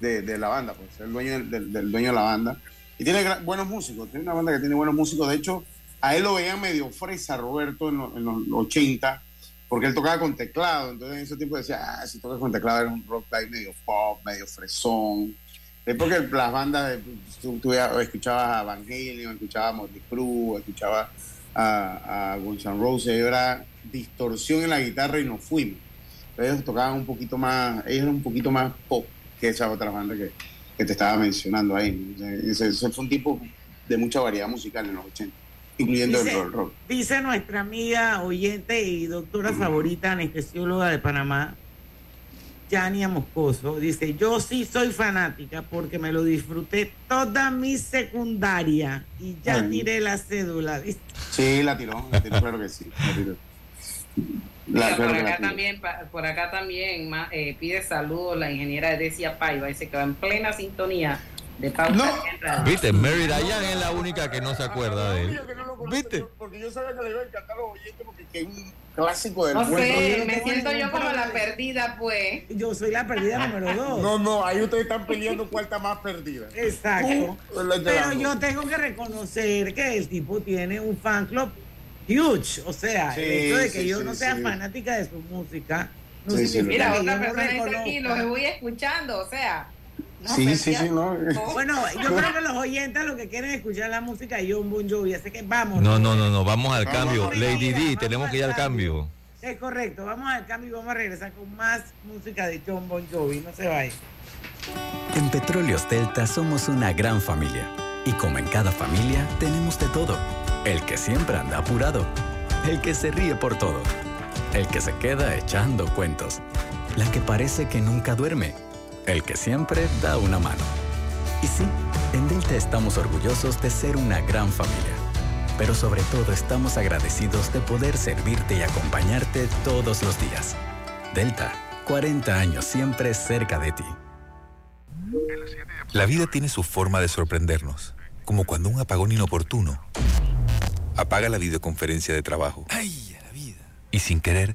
de- de la banda, pues, el dueño del, del- del dueño de la banda. Y tiene gra- buenos músicos, tiene una banda que tiene buenos músicos. De hecho, a él lo veían medio fresa, Roberto, en, lo- en los 80, porque él tocaba con teclado. Entonces en ese tiempo decía, ah, si tocas con teclado era un rock ahí medio pop, medio fresón. Es porque las bandas, tú, tú escuchabas a Van Halen, escuchabas a Motley Crue, escuchabas a, a Guns N' Roses, era distorsión en la guitarra y nos fuimos. Ellos tocaban un poquito más, ellos eran un poquito más pop que esa otra banda que, te estaba mencionando ahí. ese fue un tipo de mucha variedad musical en los 80. Incluyendo Dice- el rock, rock. Dice nuestra amiga oyente y doctora favorita anestesióloga de Panamá, Yania Moscoso, dice, yo sí soy fanática porque me lo disfruté toda mi secundaria y ya Ay. tiré la cédula. Dice, Sí, la tiró, la tiró, claro que sí. La tiró. La- Mira, claro por la acá también, por acá también ma- eh, pide saludos la ingeniera Decia Paiva, dice que va en plena sintonía de pauta en radio. ¿Viste? Mary Dayan es la única que no se acuerda de él. ¿Viste? Porque yo sabía que le iba a encantar a los oyentes porque que es un clásico del No sé, me siento yo como la perdida, pues. Yo soy la perdida número dos. No, no, ahí ustedes están peleando cuál está más perdida. Exacto. Pero yo tengo que reconocer que el tipo tiene un fan club huge. O sea, Sí, el hecho de que sí, yo sí, no sea sí. fanática de su música no Sí, sí, significa Mira, que otra yo no persona dice aquí, los voy escuchando, o sea. No, Sí, sí, sí, no. Bueno, yo creo que los oyentes lo que quieren es escuchar la música de John Bon Jovi, así que vamos. No, no, no, no, vamos al Vamos, cambio. vamos, Lady D, tenemos que ir al cambio. Es correcto, vamos al cambio y vamos a regresar con más música de John Bon Jovi, no se vayan. En Petróleos Delta somos una gran familia. Y como en cada familia, tenemos de todo. El que siempre anda apurado. El que se ríe por todo. El que se queda echando cuentos. La que parece que nunca duerme. El que siempre da una mano. Y sí, en Delta estamos orgullosos de ser una gran familia. Pero sobre todo estamos agradecidos de poder servirte y acompañarte todos los días. Delta, 40 años siempre cerca de ti. La vida tiene su forma de sorprendernos, como cuando un apagón inoportuno apaga la videoconferencia de trabajo. ¡Ay, a la vida! Y sin querer,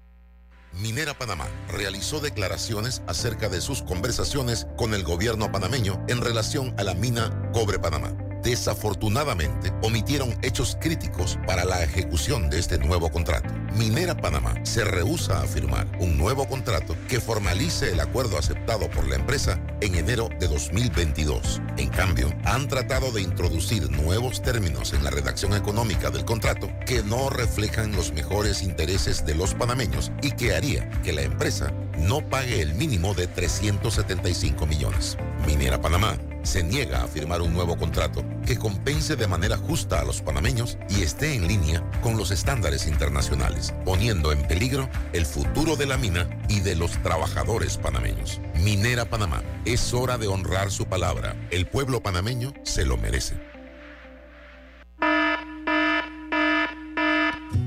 Minera Panamá realizó declaraciones acerca de sus conversaciones con el gobierno panameño en relación a la mina Cobre Panamá. Desafortunadamente, omitieron hechos críticos para la ejecución de este nuevo contrato. Minera Panamá se rehúsa a firmar un nuevo contrato que formalice el acuerdo aceptado por la empresa en enero de 2022. En cambio, han tratado de introducir nuevos términos en la redacción económica del contrato que no reflejan los mejores intereses de los panameños y que haría que la empresa no pague el mínimo de 375 millones. Minera Panamá se niega a firmar un nuevo contrato que compense de manera justa a los panameños y esté en línea con los estándares internacionales, poniendo en peligro el futuro de la mina y de los trabajadores panameños. Minera Panamá, es hora de honrar su palabra. El pueblo panameño se lo merece.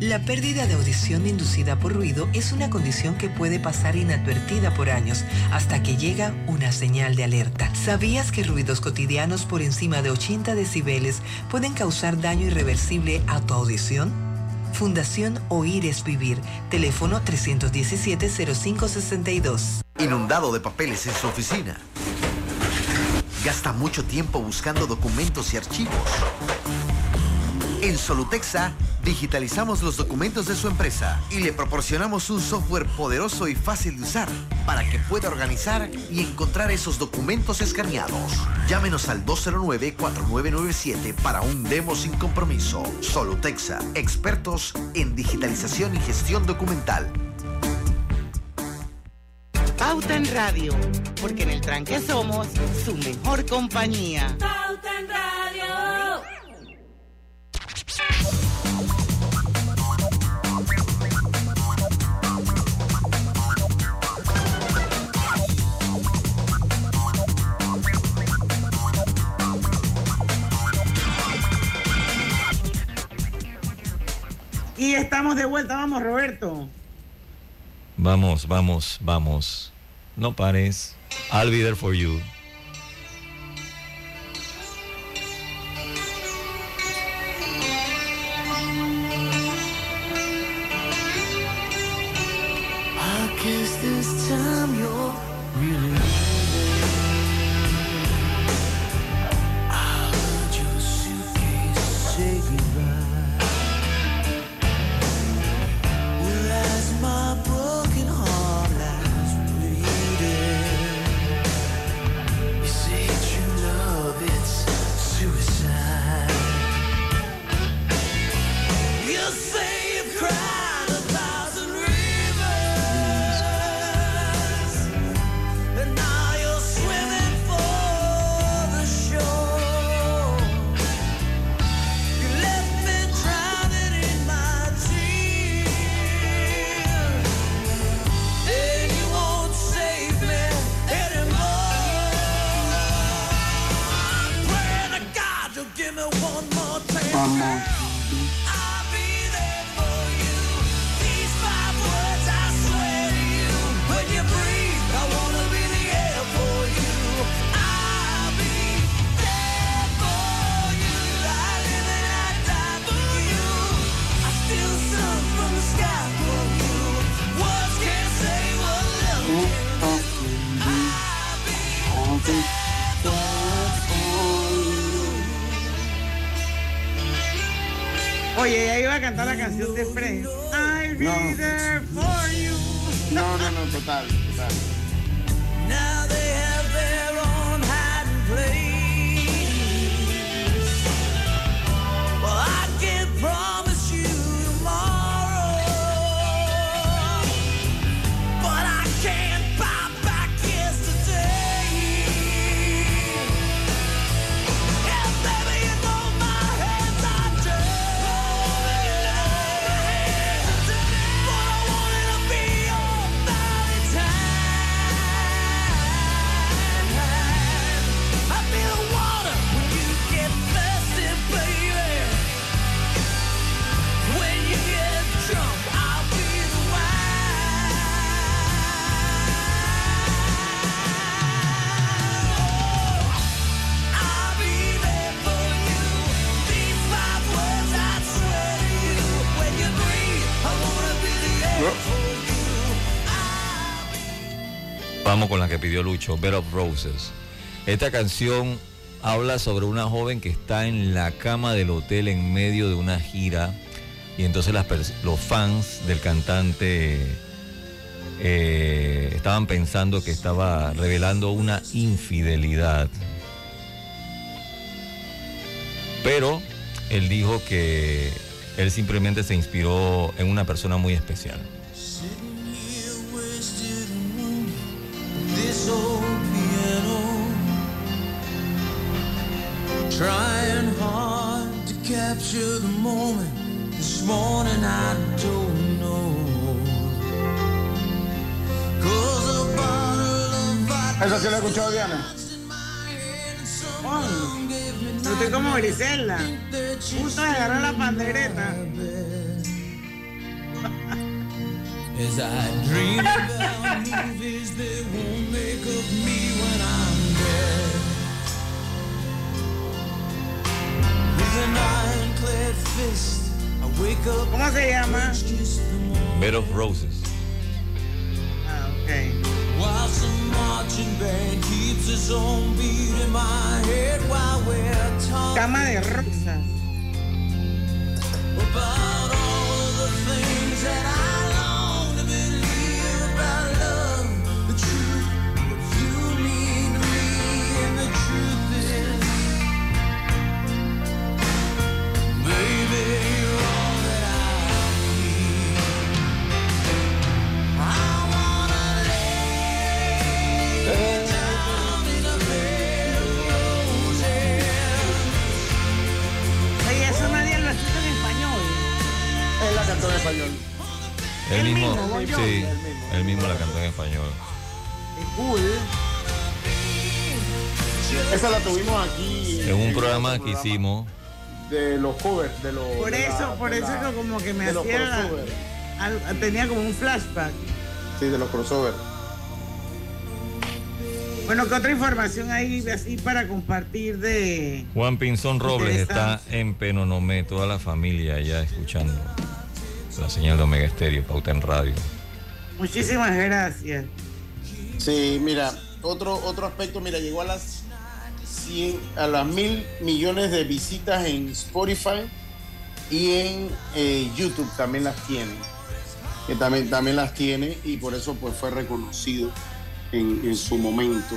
La pérdida de audición inducida por ruido es una condición que puede pasar inadvertida por años hasta que llega una señal de alerta. ¿Sabías que ruidos cotidianos por encima de 80 decibeles pueden causar daño irreversible a tu audición? Fundación Oír es Vivir. Teléfono 317-0562. Inundado de papeles en su oficina. Gasta mucho tiempo buscando documentos y archivos. En Solutexa digitalizamos los documentos de su empresa y le proporcionamos un software poderoso y fácil de usar para que pueda organizar y encontrar esos documentos escaneados. Llámenos al 209-4997 para un demo sin compromiso. Solutexa, expertos en digitalización y gestión documental. Pauta en Radio, porque en el tranque somos su mejor compañía. Pauta en Radio. Y estamos de vuelta, vamos Roberto. Vamos, vamos, vamos. No pares. I'll be there for you. Canción de Friends. I'll be No. there for you. No, no, no, total, pidió Lucho, Bed of Roses. Esta canción habla sobre una joven que está en la cama del hotel en medio de una gira y entonces los fans del cantante eh, estaban pensando que estaba revelando una infidelidad. Pero él dijo que él simplemente se inspiró en una persona muy especial. Trying hard to capture the moment. This morning I don't know. 'Cause a bottle of vodka ¿Eso sí lo he escuchado, Diana? Yo estoy como Griselda. Justo agarró la pandereta. As I dream about movies that won't make of me when I'm dead. With an ironclad fist, I wake up. ¿Cómo se llama? Bed of Roses. Ah, ok. While some marching band keeps its own beat in my head while we're talking Cama de rosas. about all of the things that I cantó en español. Él mismo, mismo, Bon sí, él mismo la cantó en español. Cool. Esa la tuvimos aquí. En un programa que hicimos, De los covers, de los. Por eso, la- por eso la- que como que me de los hacía. al- tenía como un flashback. Sí, de los crossover. Bueno, ¿qué otra información hay así para compartir de. Juan Pinzón Robles está en Penonomé, toda la familia ya escuchando la señal de Omega Estéreo, Pauta en Radio. Muchísimas gracias. Sí, mira, otro, otro aspecto, mira, llegó a las 100, a las mil millones de visitas en Spotify y en eh, YouTube también las tiene. Que también, también las tiene y por eso pues fue reconocido en, en su momento.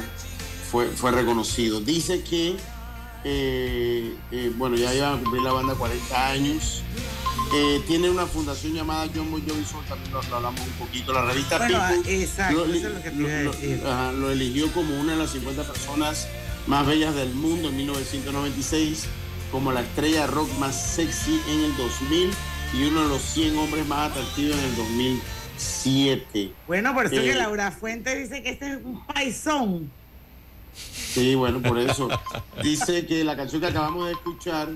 Fue, fue reconocido. Dice que, eh, eh, bueno, ya iban a cumplir la banda 40 años. Eh, tiene una fundación llamada John Bon Jovi Soul, también lo, lo hablamos un poquito. La revista Bueno, People exacto, lo, eso es lo que te iba a lo- decir. ajá, lo eligió como una de las 50 personas más bellas del mundo en 1996, como la estrella rock más sexy en el 2000 y uno de los 100 hombres más atractivos en el 2007. Bueno, por eso Eh, que Laura Fuente dice que este es un paisón. Sí, bueno, por eso. Dice que la canción que acabamos de escuchar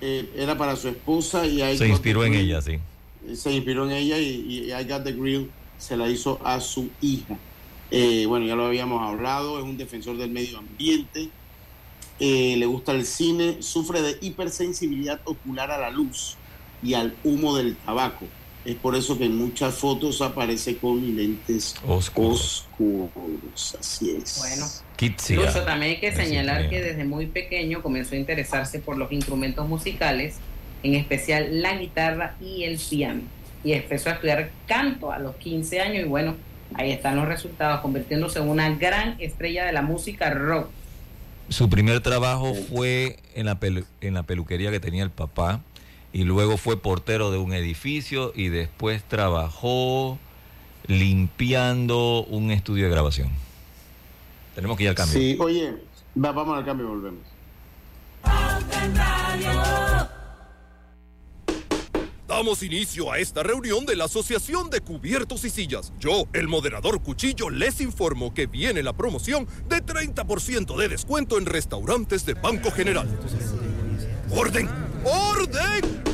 eh, era para su esposa y I Se inspiró en ella, sí. Se inspiró en ella y, y I Got the Grill se la hizo a su hija. Eh, bueno, ya lo habíamos hablado, es un defensor del medio ambiente, eh, le gusta el cine, sufre de hipersensibilidad ocular a la luz y al humo del tabaco. Es por eso que en muchas fotos aparece con lentes Oscuros. oscuros. Así es. Bueno. Kitsia. Incluso también hay que señalar que- que desde muy pequeño comenzó a interesarse por los instrumentos musicales en especial la guitarra y el piano. Y empezó a estudiar canto a los 15 años y bueno, ahí están los resultados, convirtiéndose en una gran estrella de la música rock. Su primer trabajo fue en la, pelu- en la peluquería que tenía el papá y luego fue portero de un edificio y después trabajó limpiando un estudio de grabación. Tenemos que ir al cambio. Sí, oye, va- vamos al cambio y volvemos. Damos inicio a esta reunión de la Asociación de Cubiertos y Sillas. Yo, el moderador Cuchillo, les informo que viene la promoción de 30% de descuento en restaurantes de Banco General. ¡Orden! ¡Orden!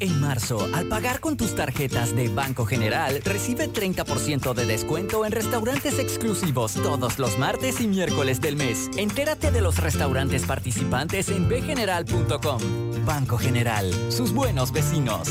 En marzo, al pagar con tus tarjetas de Banco General, recibe 30% de descuento en restaurantes exclusivos todos los martes y miércoles del mes. Entérate de los restaurantes participantes en bgeneral.com. Banco General, sus buenos vecinos.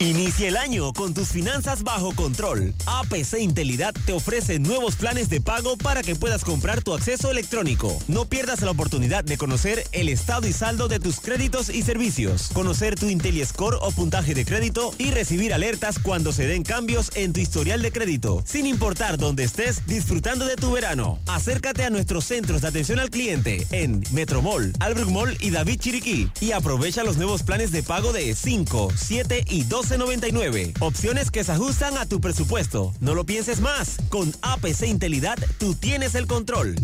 Inicia el año con tus finanzas bajo control. APC Intelidad te ofrece nuevos planes de pago para que puedas comprar tu acceso electrónico. No pierdas la oportunidad de conocer el estado y saldo de tus créditos y servicios, conocer tu IntelliScore o puntaje de crédito y recibir alertas cuando se den cambios en tu historial de crédito, sin importar dónde estés disfrutando de tu verano. Acércate a nuestros centros de atención al cliente en Metromall, Albrook Mall y David Chiriquí y aprovecha los nuevos planes de pago de 5, 7 y 12.99. Opciones que se ajustan a tu presupuesto. No lo pienses más. Con APC Intelidad tú tienes el control.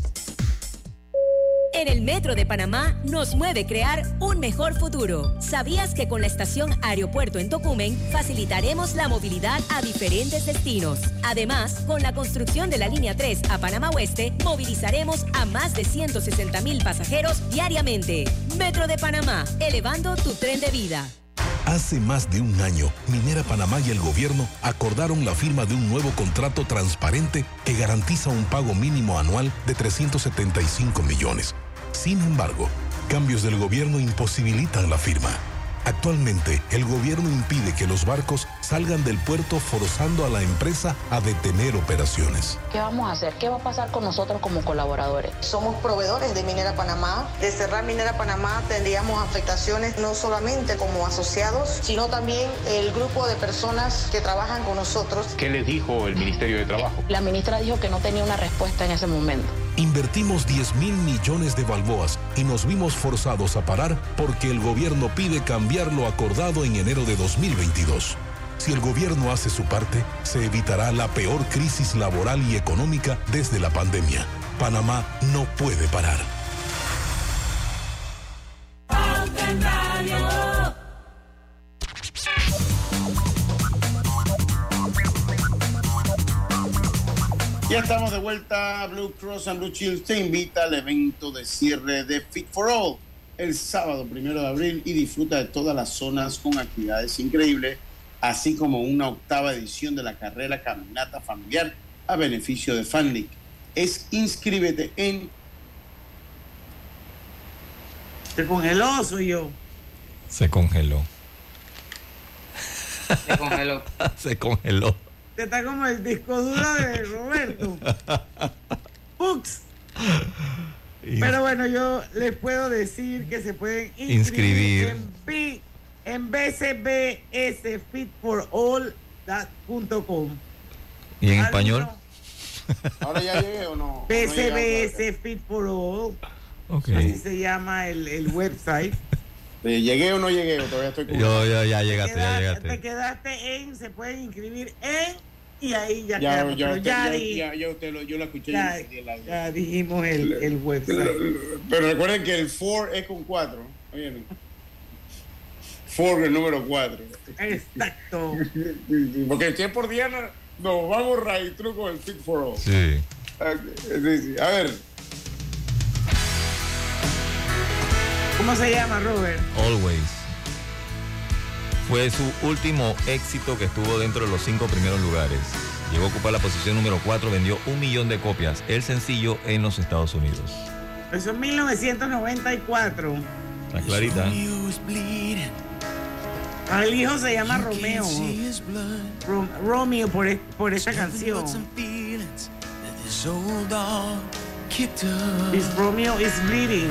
En el Metro de Panamá nos mueve crear un mejor futuro. ¿Sabías que con la estación Aeropuerto en Tocumen facilitaremos la movilidad a diferentes destinos? Además, con la construcción de la línea 3 a Panamá Oeste, movilizaremos a más de 160 mil pasajeros diariamente. Metro de Panamá, elevando tu tren de vida. Hace más de un año, Minera Panamá y el gobierno acordaron la firma de un nuevo contrato transparente que garantiza un pago mínimo anual de 375 millones. Sin embargo, cambios del gobierno imposibilitan la firma. Actualmente, el gobierno impide que los barcos salgan del puerto forzando a la empresa a detener operaciones. ¿Qué vamos a hacer? ¿Qué va a pasar con nosotros como colaboradores? Somos proveedores de Minera Panamá. De cerrar Minera Panamá tendríamos afectaciones no solamente como asociados, sino también el grupo de personas que trabajan con nosotros. ¿Qué les dijo el Ministerio de Trabajo? La ministra dijo que no tenía una respuesta en ese momento. Invertimos 10 mil millones de balboas y nos vimos forzados a parar porque el gobierno pide cambiar lo acordado en enero de 2022. Si el gobierno hace su parte, se evitará la peor crisis laboral y económica desde la pandemia. Panamá no puede parar. Ya estamos de vuelta. Blue Cross and Blue Shield te invita al evento de cierre de Fit for All el sábado primero de abril y disfruta de todas las zonas con actividades increíbles, así como una octava edición de la carrera Caminata Familiar a beneficio de FanLeague. Es inscríbete en. Se congeló, soy yo. Se congeló. Se congeló. Se congeló. Está como el disco duro de Roberto. Pux. Pero bueno, yo les puedo decir que se pueden inscribir, Inscribir. en, bcbsfitforall.com. ¿Y en español? ¿Ahora ya llegué o no? BCBS Fit for All. Ok. Así se llama el, el website. Eh, ¿Llegué o no llegué? O todavía estoy con- Yo, ya, ya llegaste, ya llegaste. Te quedaste en, se pueden inscribir en y ahí ya, Ya, quedamos. ya, usted- ya ya- di- ya- ya usted lo, yo lo escuché. ya- yo audio. ya dijimos el, el website. Pero recuerden que el 4 es con 4. Oigan. 4 el número 4. Exacto. Porque si es por Diana, nos vamos right through con el Fit for All. Sí. Ok, sí, sí. A ver, ¿Cómo se llama, Robert? Always. Fue su último éxito que estuvo dentro de los cinco primeros lugares. Llegó a ocupar la posición número 4, vendió un millón de copias, el sencillo en los Estados Unidos. Eso es 1994. Está clarita. Ah, El hijo se llama Romeo. Rom- Romeo por, e- por esa canción. This Romeo is bleeding.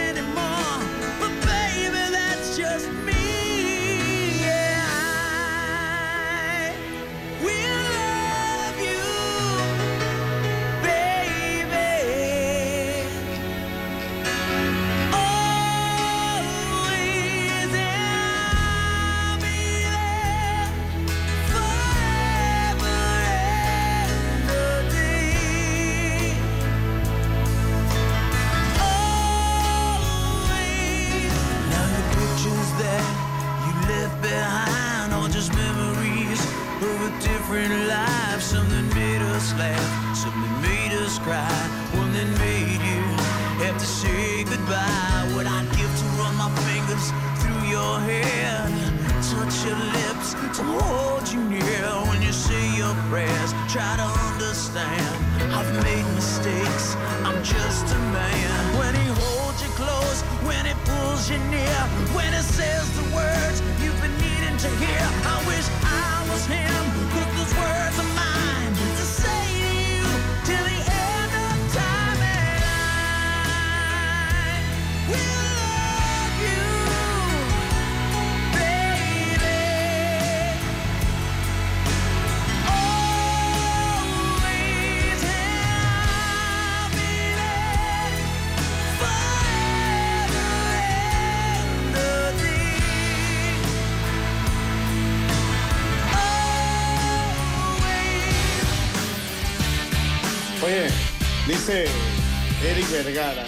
Eric Vergara.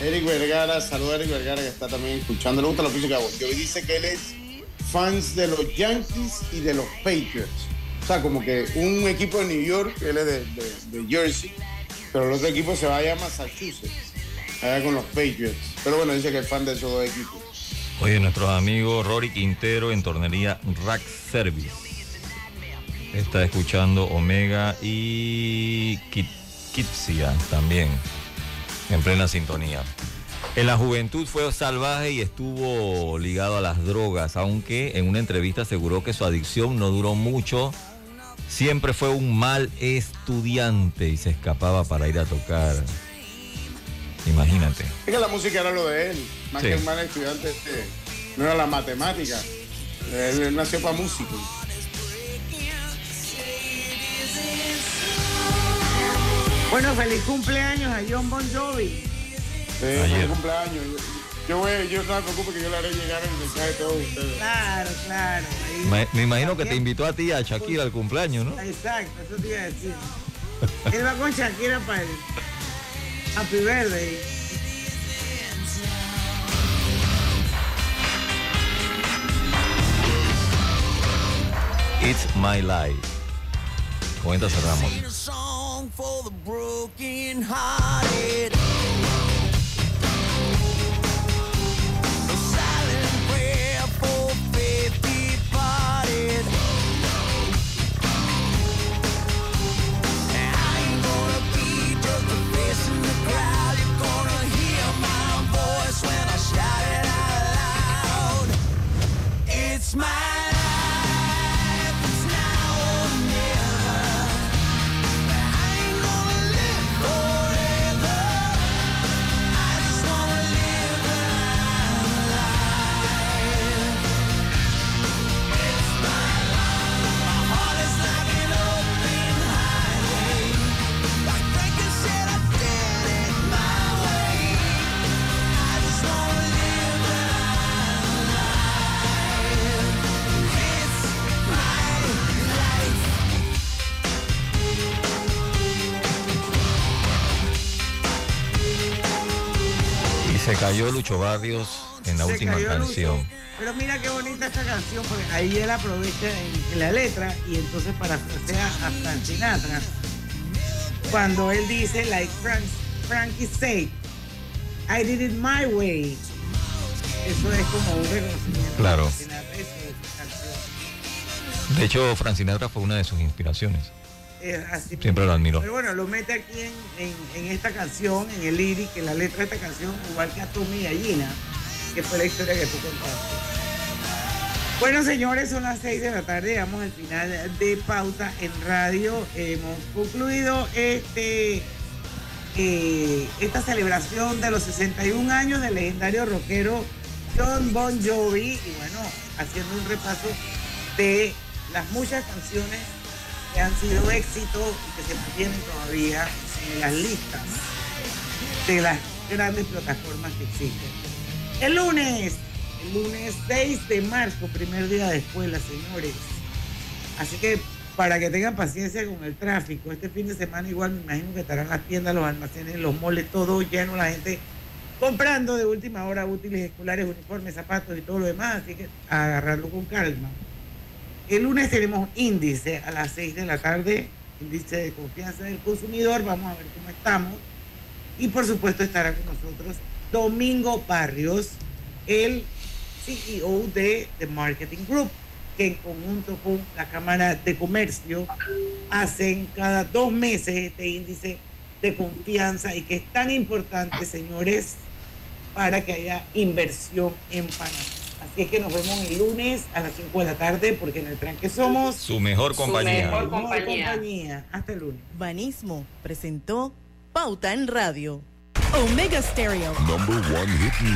Eric Vergara, saluda a Eric Vergara que está también escuchando. Le gusta la música de Jovi. Dice que él es fans de los Yankees y de los Patriots. O sea, como que un equipo de New York, él es de Jersey, pero el otro equipo se vaya a Massachusetts, allá con los Patriots. Pero bueno, dice que es fan de esos dos equipos. Oye, nuestro amigo Rory Quintero en tornería Rack Service. Está escuchando Omega y Kit- Kitsia también. En plena sintonía. En la juventud fue salvaje y estuvo ligado a las drogas, aunque en una entrevista aseguró que su adicción no duró mucho. Siempre fue un mal estudiante y se escapaba para ir a tocar. Imagínate. Es que la música era lo de él, más Sí. que el mal estudiante, este, no era la matemática. Él nació para músico. Bueno, feliz cumpleaños a John Bon Jovi. Sí, feliz cumpleaños. Yo, voy- yo no me preocupo que yo le haré llegar el mensaje a todos ustedes. Claro, claro. ahí. Me, me imagino que te invitó a ti, a Shakira, al cumpleaños, ¿no? Exacto, eso te iba a decir. Él va con Shakira para el Happy Birthday. It's My Life. Con esta cerramos. Sing a song for the broken hearted. A cayó Lucho Barrios en la Se última Lucho. canción. Pero mira qué bonita esta canción, porque ahí él aprovecha en, en la letra y entonces para sea a Frank Sinatra, cuando él dice, like Frank, Frankie said, I did it my way. Eso es como un reconocimiento. Claro. De hecho, Frank Sinatra fue una de sus inspiraciones. Así. Siempre lo admiró. Pero bueno, lo mete aquí en, en- en esta canción, en el lyric, en la letra de esta canción, igual que a Tommy Gallina, que fue la historia que tú contaste. Bueno, señores, son las 6 de la tarde, llegamos al final de Pauta en Radio. Hemos concluido este, eh, esta celebración de los 61 años del legendario rockero John Bon Jovi y bueno, haciendo un repaso de las muchas canciones que han sido éxitos y que se mantienen todavía en las listas de las grandes plataformas que existen. El lunes, el lunes 6 de marzo, primer día de escuela, señores. Así que para que tengan paciencia con el tráfico, este fin de semana igual me imagino que estarán las tiendas, los almacenes, los moles, todo lleno, la gente comprando de última hora útiles escolares, uniformes, zapatos y todo lo demás, así que agarrarlo con calma. El lunes tenemos índice a las 6 de la tarde, índice de confianza del consumidor, vamos a ver cómo estamos. Y por supuesto estará con nosotros Domingo Barrios, el CEO de The Marketing Group, que en conjunto con la Cámara de Comercio hacen cada dos meses este índice de confianza y que es tan importante, señores, para que haya inversión en Panamá. Así es que nos vemos el lunes a las 5 de la tarde, porque en el tranque somos Su mejor compañía. mejor compañía. Hasta el lunes. Banismo presentó Pauta en Radio. Omega Stereo. Number one hit.